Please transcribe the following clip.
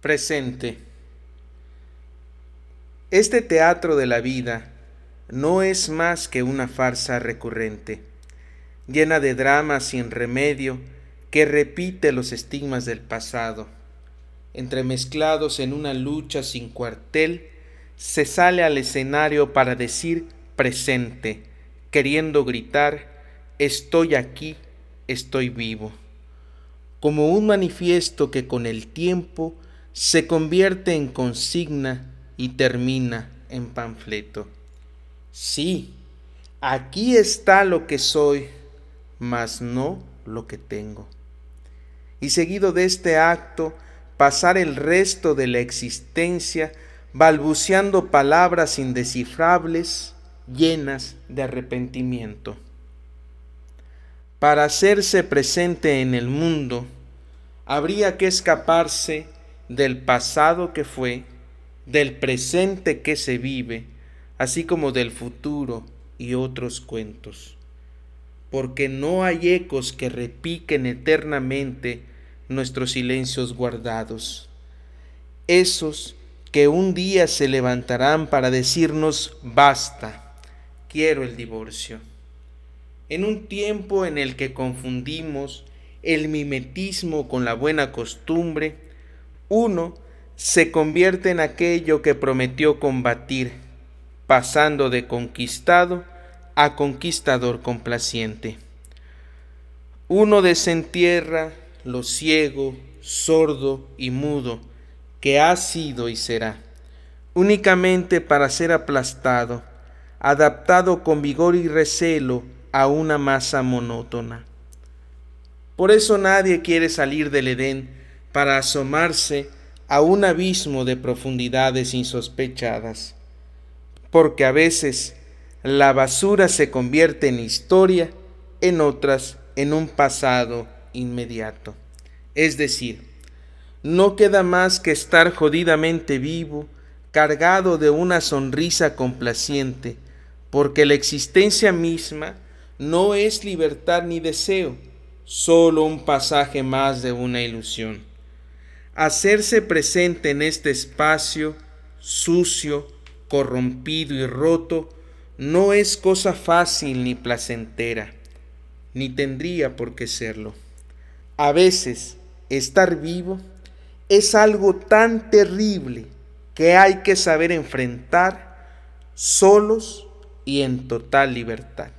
Presente. Este teatro de la vida no es más que una farsa recurrente, llena de dramas sin remedio que repite los estigmas del pasado. Entremezclados en una lucha sin cuartel, se sale al escenario para decir presente, queriendo gritar, estoy aquí, estoy vivo, como un manifiesto que con el tiempo se convierte en consigna y termina en panfleto. Sí, aquí está lo que soy, mas no lo que tengo. Y seguido de este acto, pasar el resto de la existencia balbuceando palabras indescifrables llenas de arrepentimiento. Para hacerse presente en el mundo, habría que escaparse del pasado que fue, del presente que se vive, así como del futuro y otros cuentos. Porque no hay ecos que repiquen eternamente nuestros silencios guardados. Esos que un día se levantarán para decirnos basta, quiero el divorcio. En un tiempo en el que confundimos el mimetismo con la buena costumbre, uno se convierte en aquello que prometió combatir, pasando de conquistado a conquistador complaciente. Uno desentierra lo ciego, sordo y mudo que ha sido y será, únicamente para ser aplastado, adaptado con vigor y recelo a una masa monótona. Por eso nadie quiere salir del Edén para asomarse a un abismo de profundidades insospechadas, porque a veces la basura se convierte en historia, en otras en un pasado inmediato. Es decir, no queda más que estar jodidamente vivo, cargado de una sonrisa complaciente, porque la existencia misma no es libertad ni deseo, solo un pasaje más de una ilusión hacerse presente en este espacio sucio, corrompido y roto no es cosa fácil ni placentera, ni tendría por qué serlo. A veces estar vivo es algo tan terrible que hay que saber enfrentar solos y en total libertad.